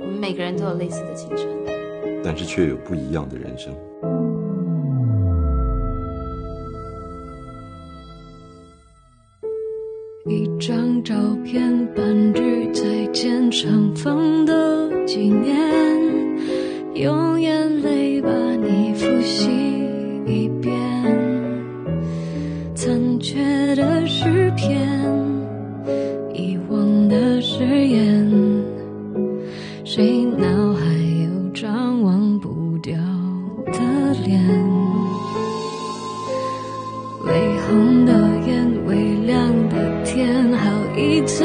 我们每个人都有类似的青春，但是却有不一样的人生。一张照片半句再见长放的纪念，诗篇，遗忘的誓言，谁脑海有张忘不掉的脸？微红的眼，微亮的天，好一次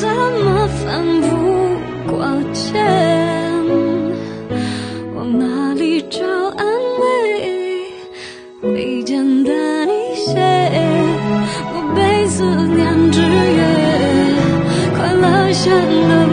怎么反复挂牵？往哪里找安慰？会简单一些，我被思念制约，快乐显得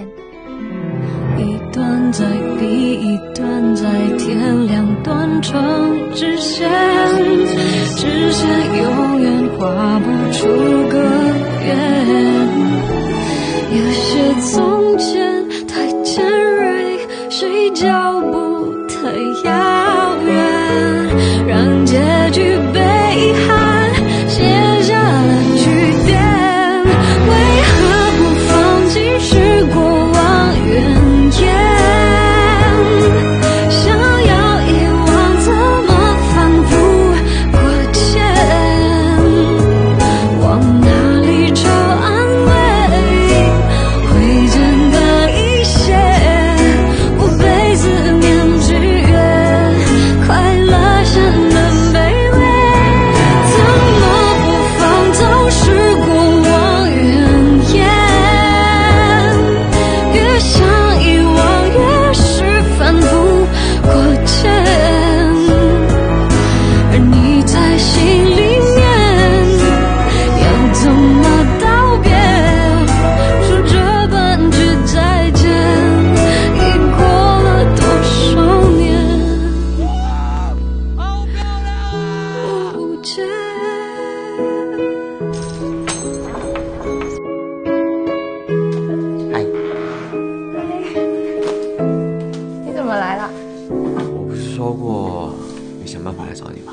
一段在比一段在天，两段成直线，直线永远画不出个圆。有些从前太尖锐，谁脚步太压。来找你吧。